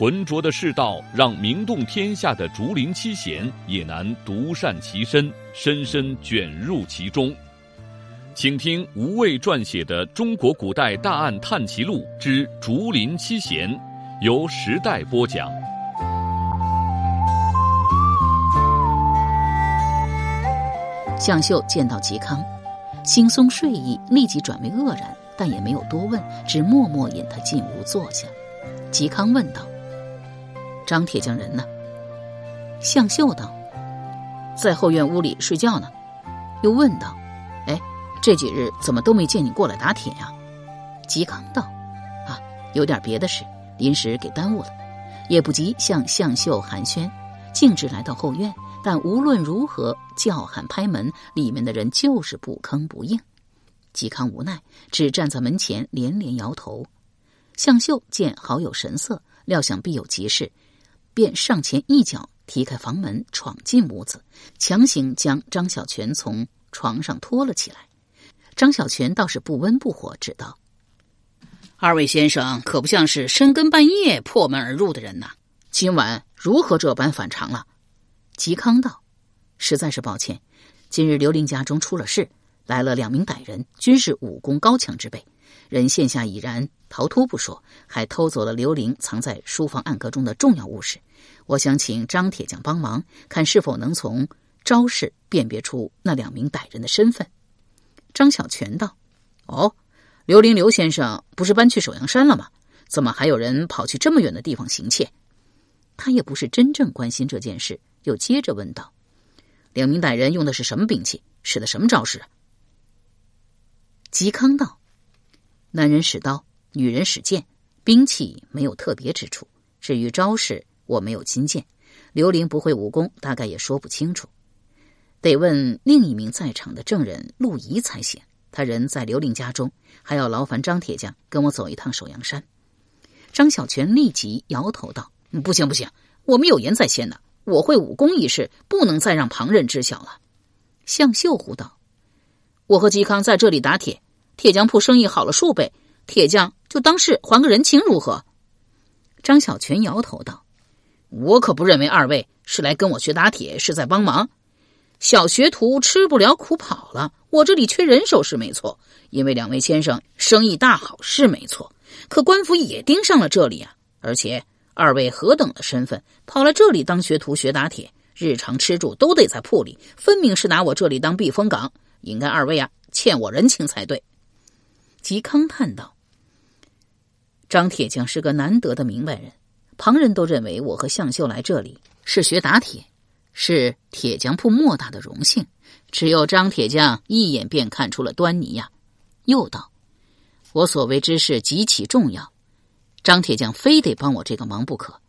浑浊的世道，让名动天下的竹林七贤也难独善其身，深深卷入其中。请听吴畏撰写的《中国古代大案探奇录之竹林七贤》，由时代播讲。向秀见到嵇康，惺忪睡意立即转为愕然，但也没有多问，只默默引他进屋坐下。嵇康问道。张铁匠人呢？向秀道：“在后院屋里睡觉呢。”又问道：“哎，这几日怎么都没见你过来打铁呀？”嵇康道：“啊，有点别的事，临时给耽误了。”也不急向向秀寒暄，径直来到后院。但无论如何叫喊拍门，里面的人就是不吭不应。嵇康无奈，只站在门前连连摇头。向秀见好友神色，料想必有急事。便上前一脚踢开房门，闯进屋子，强行将张小泉从床上拖了起来。张小泉倒是不温不火，只道：“二位先生可不像是深更半夜破门而入的人呐，今晚如何这般反常了？”嵇康道：“实在是抱歉，今日刘玲家中出了事，来了两名歹人，均是武功高强之辈。”人现下已然逃脱不说，还偷走了刘玲藏在书房暗格中的重要物事。我想请张铁匠帮忙，看是否能从招式辨别出那两名歹人的身份。张小泉道：“哦，刘玲刘先生不是搬去首阳山了吗？怎么还有人跑去这么远的地方行窃？”他也不是真正关心这件事，又接着问道：“两名歹人用的是什么兵器？使的什么招式？”嵇康道。男人使刀，女人使剑，兵器没有特别之处。至于招式，我没有亲见。刘玲不会武功，大概也说不清楚，得问另一名在场的证人陆仪才行。他人在刘玲家中，还要劳烦张铁匠跟我走一趟首阳山。张小泉立即摇头道：“不行，不行，我们有言在先呢。我会武功一事，不能再让旁人知晓了。”向秀呼道：“我和嵇康在这里打铁。”铁匠铺生意好了数倍，铁匠就当是还个人情如何？张小泉摇头道：“我可不认为二位是来跟我学打铁，是在帮忙。小学徒吃不了苦跑了，我这里缺人手是没错，因为两位先生生意大好是没错。可官府也盯上了这里啊，而且二位何等的身份，跑来这里当学徒学打铁，日常吃住都得在铺里，分明是拿我这里当避风港。应该二位啊欠我人情才对。”嵇康叹道：“张铁匠是个难得的明白人，旁人都认为我和向秀来这里是学打铁，是铁匠铺莫大的荣幸。只有张铁匠一眼便看出了端倪呀。”又道：“我所为之事极其重要，张铁匠非得帮我这个忙不可。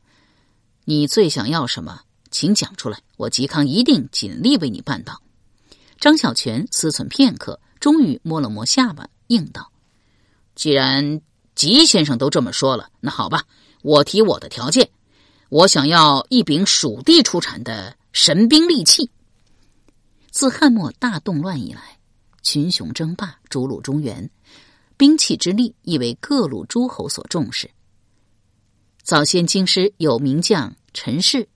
你最想要什么，请讲出来，我嵇康一定尽力为你办到。”张小泉思忖片刻，终于摸了摸下巴，应道。既然吉先生都这么说了，那好吧，我提我的条件，我想要一柄蜀地出产的神兵利器。自汉末大动乱以来，群雄争霸，逐鹿中原，兵器之利亦为各路诸侯所重视。早先京师有名将陈氏，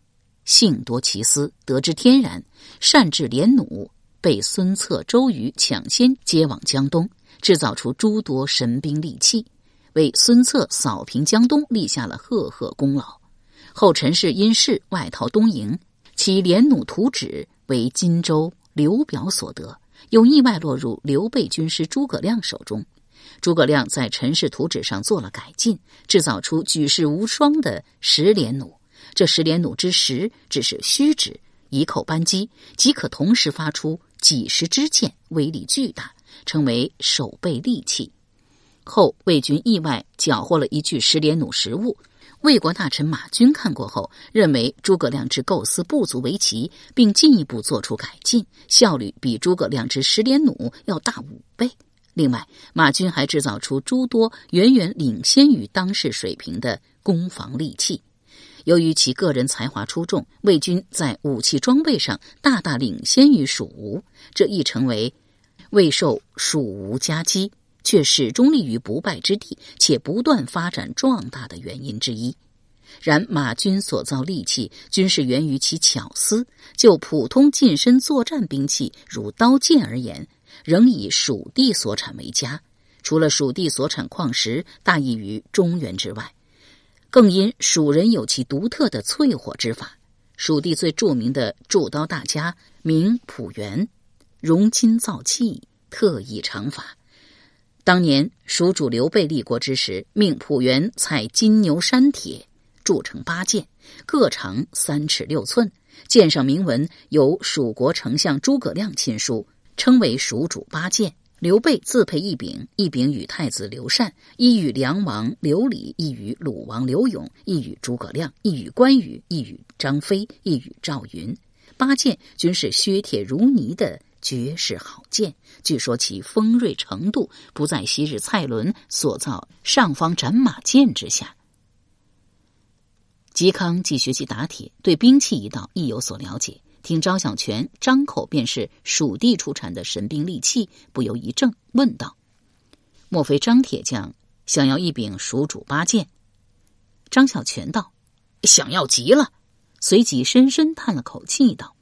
性多奇思，得之天然，善制连弩，被孙策、周瑜抢先接往江东。制造出诸多神兵利器，为孙策扫平江东立下了赫赫功劳。后陈氏因事外逃东营，其连弩图纸为荆州刘表所得，又意外落入刘备军师诸葛亮手中。诸葛亮在陈氏图纸上做了改进，制造出举世无双的十连弩。这十连弩之十只是虚指，一扣扳机即可同时发出几十支箭，威力巨大。成为守备利器。后魏军意外缴获了一具十连弩实物，魏国大臣马军看过后，认为诸葛亮之构思不足为奇，并进一步做出改进，效率比诸葛亮之十连弩要大五倍。另外，马军还制造出诸多远远领先于当时水平的攻防利器。由于其个人才华出众，魏军在武器装备上大大领先于蜀吴，这亦成为魏受蜀吴夹击。却始终立于不败之地，且不断发展壮大的原因之一。然马军所造利器，均是源于其巧思。就普通近身作战兵器，如刀剑而言，仍以蜀地所产为佳。除了蜀地所产矿石大异于中原之外，更因蜀人有其独特的淬火之法。蜀地最著名的铸刀大家名朴元，熔金造器，特异长法。当年蜀主刘备立国之时，命蒲元采金牛山铁铸成八剑，各长三尺六寸。剑上铭文由蜀国丞相诸葛亮亲书，称为蜀主八剑。刘备自配一柄，一柄与太子刘禅，一与梁王刘礼，一与鲁王刘永，一与诸葛亮，一与关羽，一与张飞，一与赵云。八剑均是削铁如泥的。绝世好剑，据说其锋锐程度不在昔日蔡伦所造上方斩马剑之下。嵇康既学习打铁，对兵器一道亦有所了解。听张小泉张口便是蜀地出产的神兵利器，不由一怔，问道：“莫非张铁匠想要一柄蜀主八剑？”张小泉道：“想要极了。”随即深深叹了口气，道。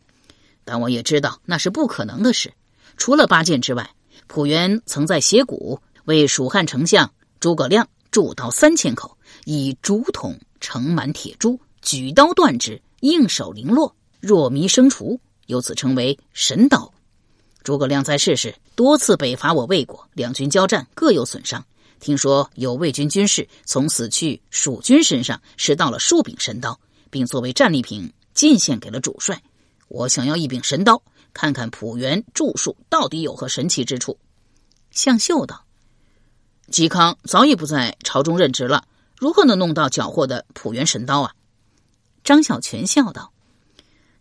但我也知道那是不可能的事。除了八剑之外，蒲元曾在斜谷为蜀汉丞相诸葛亮铸刀三千口，以竹筒盛满铁珠，举刀断之，应手零落，若迷生除，由此称为神刀。诸葛亮在世时多次北伐我魏国，两军交战各有损伤。听说有魏军军士从死去蜀军身上拾到了数柄神刀，并作为战利品进献给了主帅。我想要一柄神刀，看看浦原著述到底有何神奇之处。向秀道：“嵇康早已不在朝中任职了，如何能弄到缴获的浦原神刀啊？”张小泉笑道：“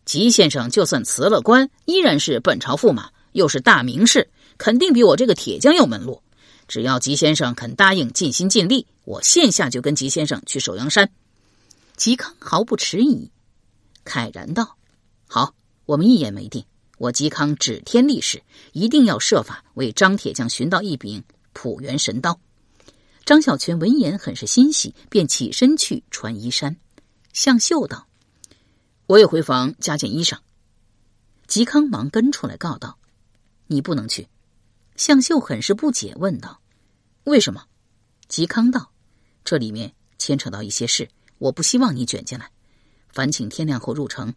吉先生就算辞了官，依然是本朝驸马，又是大名士，肯定比我这个铁匠有门路。只要吉先生肯答应尽心尽力，我现下就跟吉先生去首阳山。”嵇康毫不迟疑，慨然道：“好。”我们一言为定，我嵇康指天立誓，一定要设法为张铁匠寻到一柄普元神刀。张小泉闻言很是欣喜，便起身去穿衣衫。向秀道：“我也回房加件衣裳。”嵇康忙跟出来告道：“你不能去。”向秀很是不解，问道：“为什么？”嵇康道：“这里面牵扯到一些事，我不希望你卷进来。烦请天亮后入城，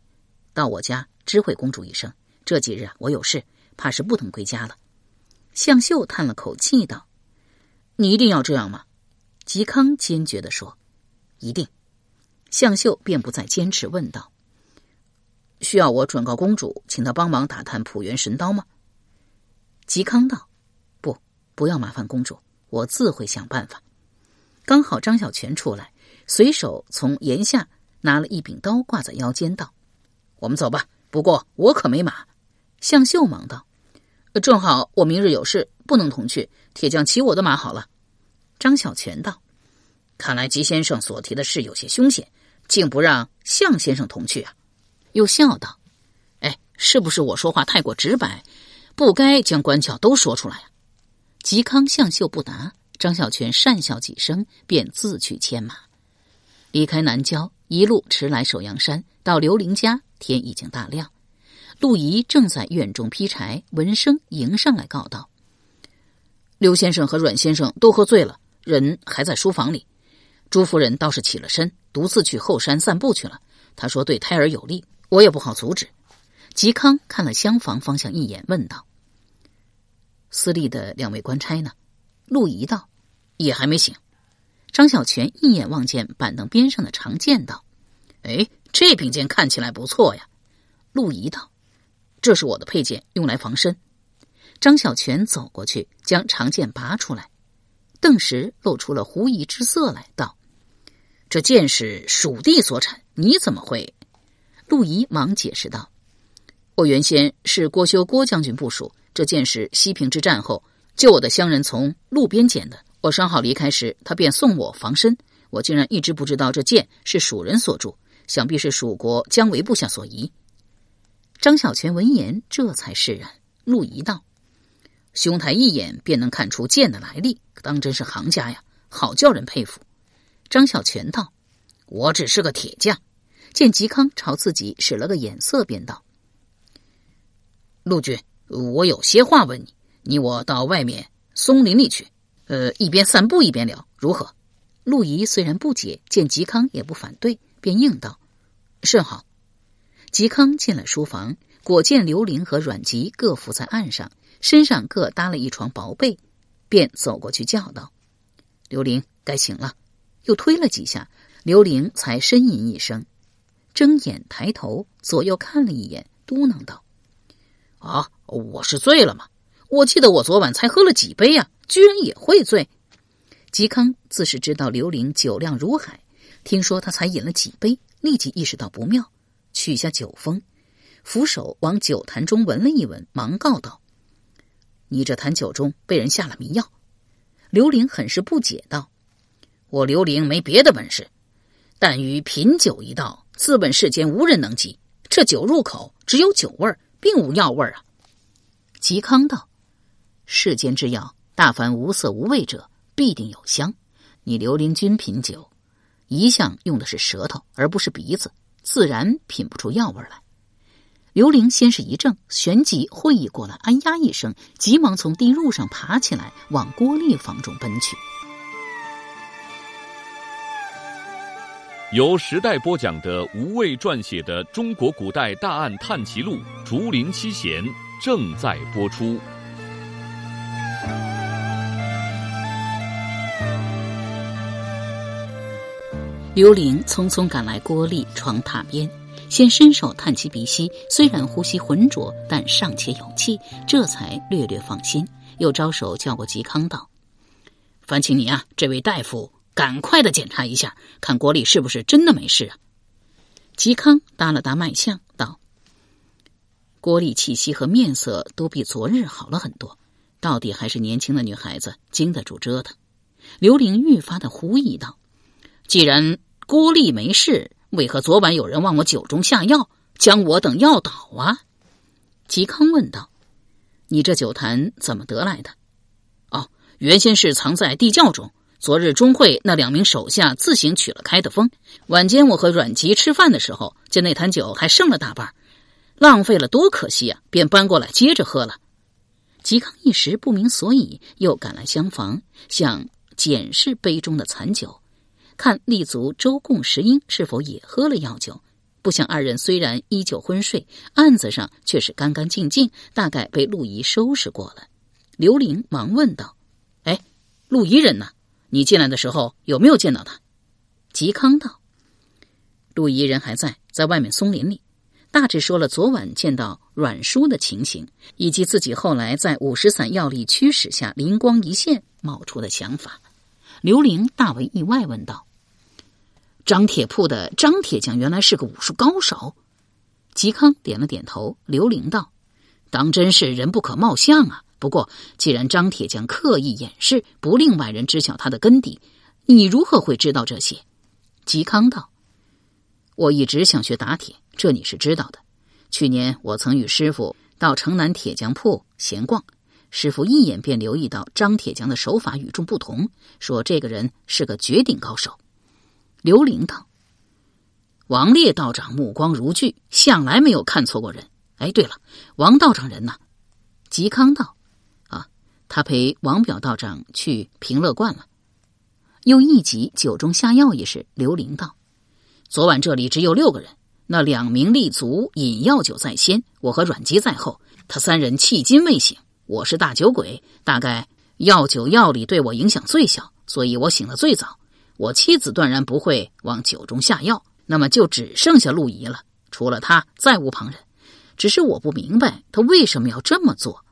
到我家。”知会公主一声，这几日啊，我有事，怕是不能归家了。向秀叹了口气道：“你一定要这样吗？”嵇康坚决的说：“一定。”向秀便不再坚持，问道：“需要我转告公主，请她帮忙打探浦原神刀吗？”嵇康道：“不，不要麻烦公主，我自会想办法。”刚好张小泉出来，随手从檐下拿了一柄刀，挂在腰间，道：“我们走吧。”不过我可没马，向秀忙道：“正好我明日有事，不能同去。铁匠骑我的马好了。”张小泉道：“看来吉先生所提的事有些凶险，竟不让向先生同去啊？”又笑道：“哎，是不是我说话太过直白，不该将关窍都说出来啊？”嵇康、向秀不答，张小泉讪笑几声，便自去牵马，离开南郊，一路驰来首阳山，到刘玲家。天已经大亮，陆仪正在院中劈柴，闻声迎上来告道：“刘先生和阮先生都喝醉了，人还在书房里。朱夫人倒是起了身，独自去后山散步去了。他说对胎儿有利，我也不好阻止。”嵇康看了厢房方向一眼，问道：“司隶的两位官差呢？”陆仪道：“也还没醒。”张小泉一眼望见板凳边上的长剑，道：“哎。”这柄剑看起来不错呀，陆仪道：“这是我的佩剑，用来防身。”张小泉走过去，将长剑拔出来，顿时露出了狐疑之色来，道：“这剑是蜀地所产，你怎么会？陆仪忙解释道：“我原先是郭修郭将军部属，这剑是西平之战后救我的乡人从路边捡的。我伤好离开时，他便送我防身。我竟然一直不知道这剑是蜀人所铸，想必是蜀国姜维部下所遗。”张小泉闻言，这才释然。陆仪道：“兄台一眼便能看出剑的来历，当真是行家呀，好叫人佩服。”张小泉道：“我只是个铁匠。”见嵇康朝自己使了个眼色，便道：“陆军，我有些话问你，你我到外面松林里去，呃，一边散步一边聊，如何？”陆仪虽然不解，见嵇康也不反对，便应道：“甚好。”嵇康进了书房，果见刘玲和阮籍各伏在岸上，身上各搭了一床薄被，便走过去叫道：“刘玲，该醒了。”又推了几下，刘玲才呻吟一声。睁眼抬头，左右看了一眼，嘟囔道：“啊，我是醉了吗？我记得我昨晚才喝了几杯呀，居然也会醉。”嵇康自是知道刘玲酒量如海，听说他才饮了几杯，立即意识到不妙，取下酒封，扶手往酒坛中闻了一闻，忙告道：“你这坛酒中被人下了迷药。”刘玲很是不解道：“我刘玲没别的本事，但于品酒一道。”自问世间无人能及，这酒入口只有酒味，并无药味啊。嵇康道：“世间之药，大凡无色无味者，必定有香。你刘玲君品酒，一向用的是舌头，而不是鼻子，自然品不出药味来。”刘玲先是一怔，旋即会意过来，哎呀一声，急忙从地褥上爬起来，往郭丽房中奔去。由时代播讲的吴畏撰写的《中国古代大案探奇录·竹林七贤》正在播出。刘玲匆匆赶来郭丽床榻边，先伸手探其鼻息，虽然呼吸浑浊，但尚且有气，这才略略放心。又招手叫过嵇康道：“烦请你啊，这位大夫。”赶快的检查一下，看郭丽是不是真的没事啊？嵇康搭了搭脉象，道：“郭丽气息和面色都比昨日好了很多，到底还是年轻的女孩子，经得住折腾。”刘玲愈发的狐疑道：“既然郭丽没事，为何昨晚有人往我酒中下药，将我等药倒啊？”嵇康问道：“你这酒坛怎么得来的？”“哦，原先是藏在地窖中。”昨日钟会那两名手下自行取了开的封，晚间我和阮籍吃饭的时候，见那坛酒还剩了大半，浪费了多可惜啊！便搬过来接着喝了。嵇康一时不明所以，又赶来厢房，想检视杯中的残酒，看立足周贡、石英是否也喝了药酒。不想二人虽然依旧昏睡，案子上却是干干净净，大概被陆仪收拾过了。刘玲忙问道：“哎，陆仪人呢？”你进来的时候有没有见到他？嵇康道：“陆仪人还在，在外面松林里。”大致说了昨晚见到阮叔的情形，以及自己后来在五石散药力驱使下灵光一现冒出的想法。刘玲大为意外，问道：“张铁铺的张铁匠原来是个武术高手？”嵇康点了点头。刘玲道：“当真是人不可貌相啊！”不过，既然张铁匠刻意掩饰，不令外人知晓他的根底，你如何会知道这些？嵇康道：“我一直想学打铁，这你是知道的。去年我曾与师傅到城南铁匠铺闲逛，师傅一眼便留意到张铁匠的手法与众不同，说这个人是个绝顶高手。”刘玲道：“王烈道长目光如炬，向来没有看错过人。哎，对了，王道长人呢？”嵇康道。啊他陪王表道长去平乐观了，又一集酒中下药一事。刘玲道：“昨晚这里只有六个人，那两名立足饮药酒在先，我和阮籍在后。他三人迄今未醒。我是大酒鬼，大概药酒药力对我影响最小，所以我醒得最早。我妻子断然不会往酒中下药，那么就只剩下陆仪了。除了他，再无旁人。只是我不明白他为什么要这么做。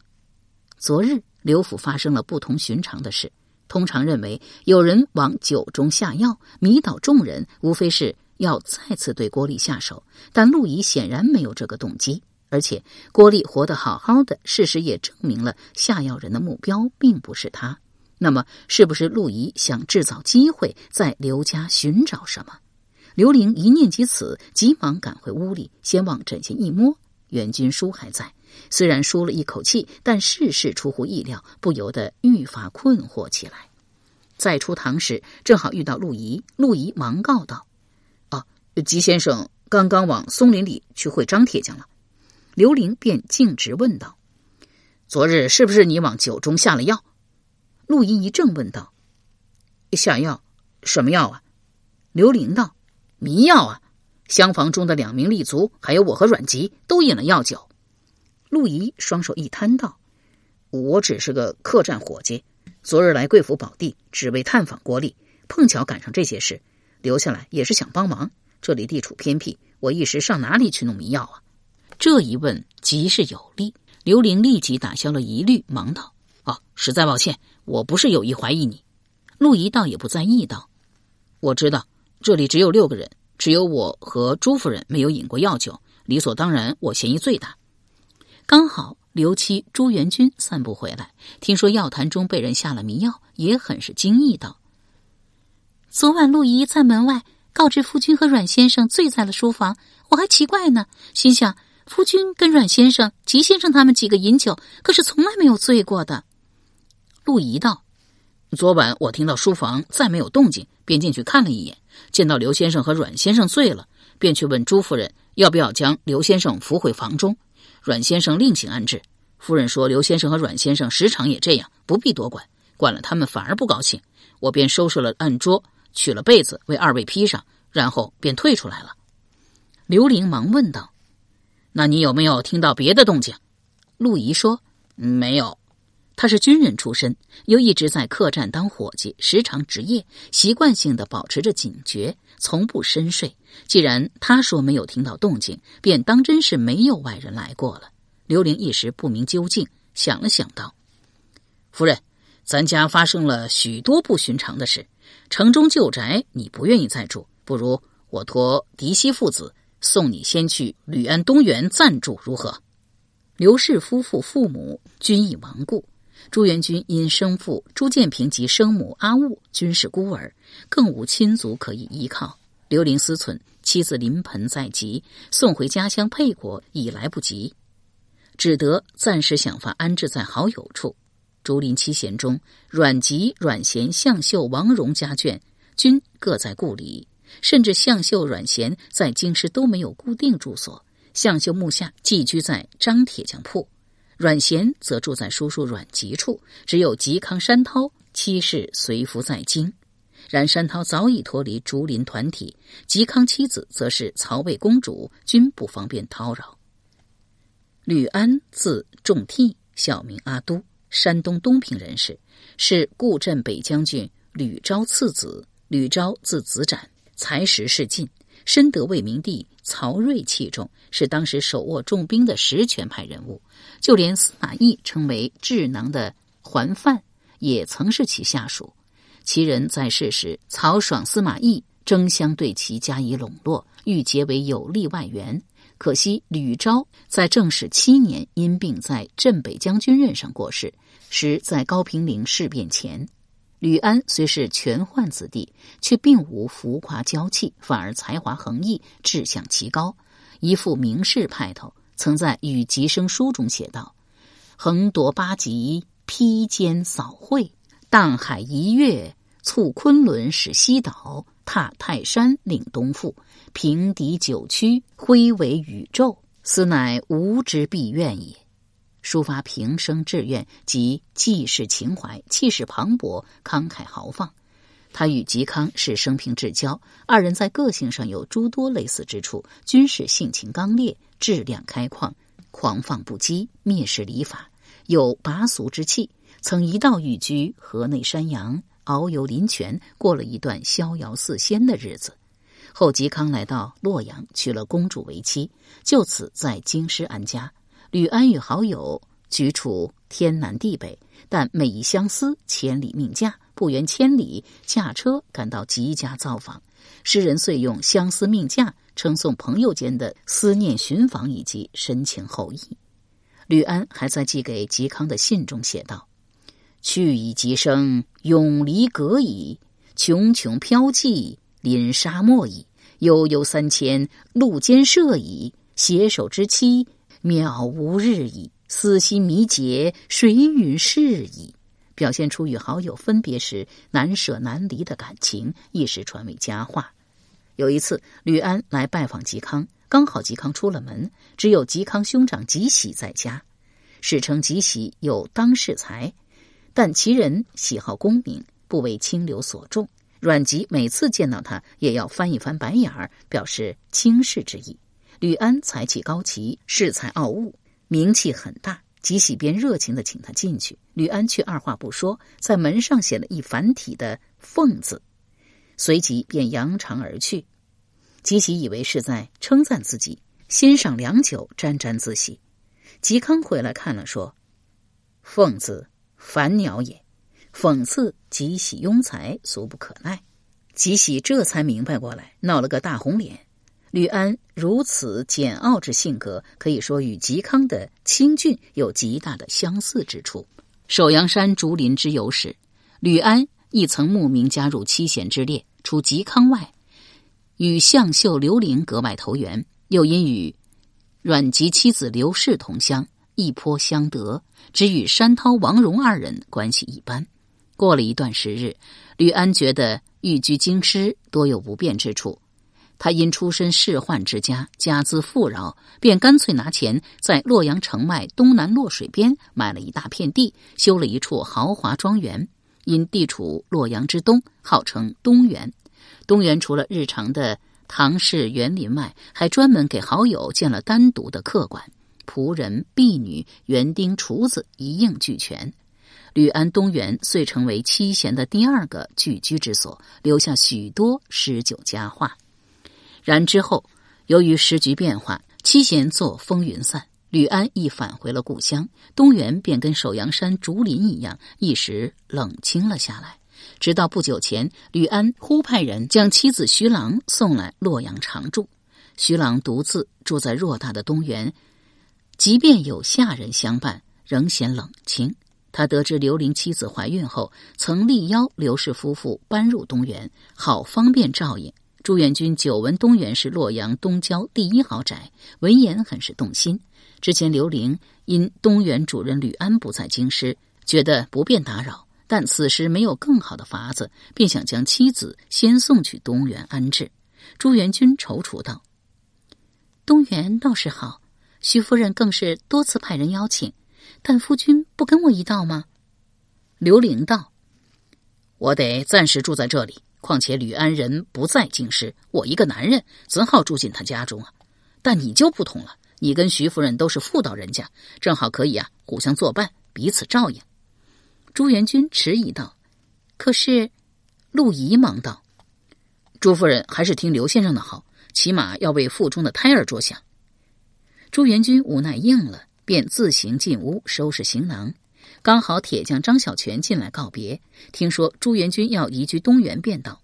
昨日。刘府发生了不同寻常的事，通常认为有人往酒中下药，迷倒众人，无非是要再次对郭丽下手。但陆仪显然没有这个动机，而且郭丽活得好好的，事实也证明了下药人的目标并不是他。那么，是不是陆仪想制造机会，在刘家寻找什么？刘玲一念及此，急忙赶回屋里，先往枕前一摸，袁军书还在。虽然舒了一口气，但事事出乎意料，不由得愈发困惑起来。再出堂时，正好遇到陆仪，陆仪忙告道：“啊，吉先生刚刚往松林里去会张铁匠了。”刘玲便径直问道：“昨日是不是你往酒中下了药？”陆仪一怔，问道：“下药？什么药啊？”刘玲道。迷药啊！厢房中的两名立足，还有我和阮籍，都饮了药酒。陆仪双手一摊道：“我只是个客栈伙计，昨日来贵府宝地，只为探访郭丽，碰巧赶上这些事，留下来也是想帮忙。这里地处偏僻，我一时上哪里去弄迷药啊？”这一问极是有利，刘玲立即打消了疑虑，忙道：“哦，实在抱歉，我不是有意怀疑你。”陆仪倒也不在意道：“我知道。”这里只有六个人，只有我和朱夫人没有饮过药酒，理所当然，我嫌疑最大。刚好刘七朱元军散步回来，听说药坛中被人下了迷药，也很是惊异，道：“昨晚陆仪在门外告知夫君和阮先生醉在了书房，我还奇怪呢，心想夫君跟阮先生、吉先生他们几个饮酒，可是从来没有醉过的。”陆仪道：“昨晚我听到书房再没有动静，便进去看了一眼。”见到刘先生和阮先生醉了，便去问朱夫人要不要将刘先生扶回房中。阮先生另行安置。夫人说刘先生和阮先生时常也这样，不必多管，管了他们反而不高兴。我便收拾了案桌，取了被子为二位披上，然后便退出来了。刘玲忙问道：“那你有没有听到别的动静？”陆仪说：“没有。”他是军人出身，又一直在客栈当伙计，时常值夜，习惯性的保持着警觉，从不深睡。既然他说没有听到动静，便当真是没有外人来过了。刘玲一时不明究竟，想了想道：“夫人，咱家发生了许多不寻常的事，城中旧宅你不愿意再住，不如我托嫡媳父子送你先去吕安东园暂住，如何？”刘氏夫妇父母均已亡故。朱元军因生父朱建平及生母阿雾均是孤儿，更无亲族可以依靠。刘玲思忖，妻子临盆在即，送回家乡沛国已来不及，只得暂时想法安置在好友处。竹林七贤中，阮籍、阮咸、向秀、王荣家眷均各在故里，甚至向秀、阮咸在京师都没有固定住所。向秀目下寄居在张铁匠铺。阮咸则住在叔叔阮籍处，只有吉康山涛妻室随服在京。然山涛早已脱离竹林团体，吉康妻子则是曹魏公主，均不方便叨扰。吕安字仲替，小名阿都，山东东平人士，是固镇北将军吕昭次子。吕昭字子展，才识仕进，深得魏明帝曹睿器重，是当时手握重兵的实权派人物。就连司马懿称为智囊的桓范，也曾是其下属。其人在世时，曹爽、司马懿争相对其加以笼络，欲结为有力外援。可惜吕昭在正始七年因病在镇北将军任上过世，时在高平陵事变前。吕安虽是权宦子弟，却并无浮夸娇气，反而才华横溢，志向极高，一副名士派头。曾在《与吉生书》中写道：“横夺八极，披坚扫会；荡海一跃，促昆仑使西岛；踏泰山，领东赋；平敌九曲，挥为宇宙。斯乃吾之必愿也。”抒发平生志愿及济世情怀，气势磅礴，慷慨豪放。他与嵇康是生平至交，二人在个性上有诸多类似之处，均是性情刚烈。质量开旷，狂放不羁，蔑视礼法，有拔俗之气。曾一道寓居河内山阳，遨游林泉，过了一段逍遥似仙的日子。后嵇康来到洛阳，娶了公主为妻，就此在京师安家。吕安与好友居处天南地北，但每一相思，千里命驾，不远千里驾车赶到吉家造访。诗人遂用相思命驾，称颂朋友间的思念寻访以及深情厚谊。吕安还在寄给嵇康的信中写道：“去以吉生，永离隔矣。茕茕飘迹，临沙漠矣。悠悠三千，路间涉矣。携手之期，渺无日矣。思心迷结，谁与是矣？”表现出与好友分别时难舍难离的感情，一时传为佳话。有一次，吕安来拜访嵇康。刚好嵇康出了门，只有嵇康兄长嵇喜在家。史称嵇喜有当世才，但其人喜好功名，不为清流所重。阮籍每次见到他，也要翻一翻白眼儿，表示轻视之意。吕安才气高奇，恃才傲物，名气很大。吉喜便热情的请他进去，吕安却二话不说，在门上写了一繁体的“凤”字，随即便扬长而去。吉喜以为是在称赞自己，欣赏良久，沾沾自喜。嵇康回来看了，说：“凤字，凡鸟也。讽刺吉喜庸才，俗不可耐。”吉喜这才明白过来，闹了个大红脸。吕安如此简傲之性格，可以说与嵇康的清俊有极大的相似之处。首阳山竹林之游时，吕安亦曾慕名加入七贤之列，除嵇康外。与向秀、刘伶格外投缘，又因与阮籍妻子刘氏同乡，一颇相得，只与山涛、王戎二人关系一般。过了一段时日，吕安觉得寓居京师多有不便之处，他因出身仕宦之家，家资富饶，便干脆拿钱在洛阳城外东南洛水边买了一大片地，修了一处豪华庄园，因地处洛阳之东，号称东园。东园除了日常的唐氏园林外，还专门给好友建了单独的客馆，仆人、婢女、园丁、厨子一应俱全。吕安东园遂成为七贤的第二个聚居之所，留下许多诗酒佳话。然之后，由于时局变化，七贤作风云散，吕安亦返回了故乡，东原便跟首阳山竹林一样，一时冷清了下来。直到不久前，吕安忽派人将妻子徐郎送来洛阳常住。徐郎独自住在偌大的东原，即便有下人相伴，仍显冷清。他得知刘伶妻子怀孕后，曾力邀刘氏夫妇搬入东园，好方便照应。朱元军久闻东园是洛阳东郊第一豪宅，闻言很是动心。之前刘伶因东园主人吕安不在京师，觉得不便打扰。但此时没有更好的法子，便想将妻子先送去东园安置。朱元军踌躇道：“东园倒是好，徐夫人更是多次派人邀请，但夫君不跟我一道吗？”刘伶道：“我得暂时住在这里，况且吕安人不在京师，我一个男人怎好住进他家中啊？但你就不同了，你跟徐夫人都是妇道人家，正好可以啊，互相作伴，彼此照应。”朱元军迟疑道：“可是，陆仪忙道：‘朱夫人还是听刘先生的好，起码要为腹中的胎儿着想。’朱元军无奈应了，便自行进屋收拾行囊。刚好铁匠张小泉进来告别，听说朱元军要移居东园，便道：‘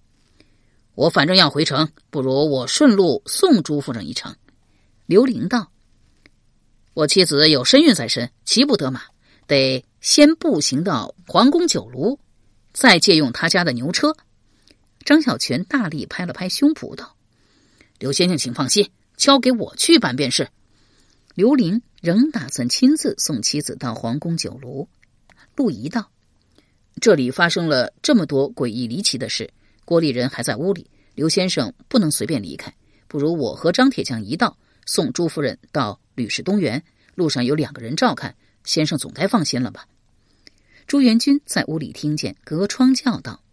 我反正要回城，不如我顺路送朱夫人一程。’刘玲道：‘我妻子有身孕在身，骑不得马。’得先步行到皇宫酒炉，再借用他家的牛车。张小泉大力拍了拍胸脯道：“刘先生，请放心，交给我去办便是。”刘玲仍打算亲自送妻子到皇宫酒炉。陆仪道：“这里发生了这么多诡异离奇的事，郭丽人还在屋里，刘先生不能随便离开。不如我和张铁匠一道送朱夫人到吕氏东园，路上有两个人照看。”先生总该放心了吧？朱元军在屋里听见，隔窗叫道：“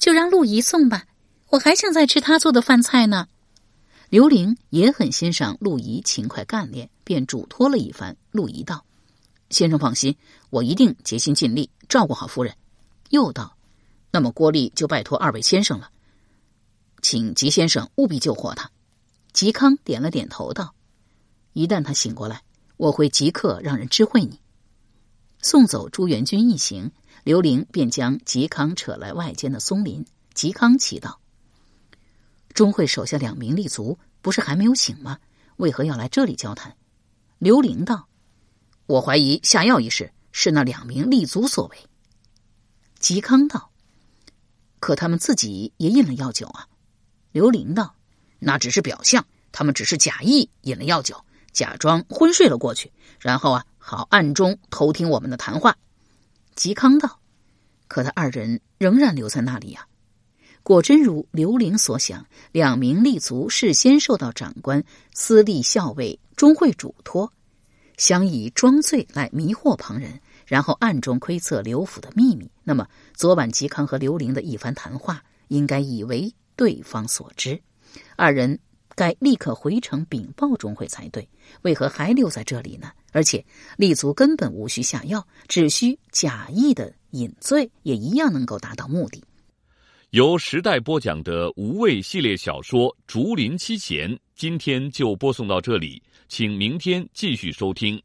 就让陆仪送吧，我还想再吃他做的饭菜呢。”刘玲也很欣赏陆仪勤快干练，便嘱托了一番。陆仪道：“先生放心，我一定竭心尽力照顾好夫人。”又道：“那么郭丽就拜托二位先生了，请吉先生务必救活他。”吉康点了点头道：“一旦他醒过来。”我会即刻让人知会你。送走朱元军一行，刘玲便将嵇康扯来外间的松林。嵇康奇道：“钟会手下两名立足，不是还没有醒吗？为何要来这里交谈？”刘玲道：“我怀疑下药一事是那两名立足所为。”嵇康道：“可他们自己也饮了药酒啊。”刘玲道：“那只是表象，他们只是假意饮了药酒，假装昏睡了过去，然后啊，好暗中偷听我们的谈话。”嵇康道：“可他二人仍然留在那里呀。”果真如刘玲所想，两名立足事先受到长官私立校尉钟会嘱托，想以装醉来迷惑旁人，然后暗中窥测刘府的秘密。那么，昨晚嵇康和刘玲的一番谈话，应该以为对方所知，二人该立刻回城禀报钟会才对。为何还留在这里呢？而且，立足根本无需下药，只需假意的饮醉，也一样能够达到目的。由时代播讲的无畏系列小说《竹林七贤》，今天就播送到这里，请明天继续收听。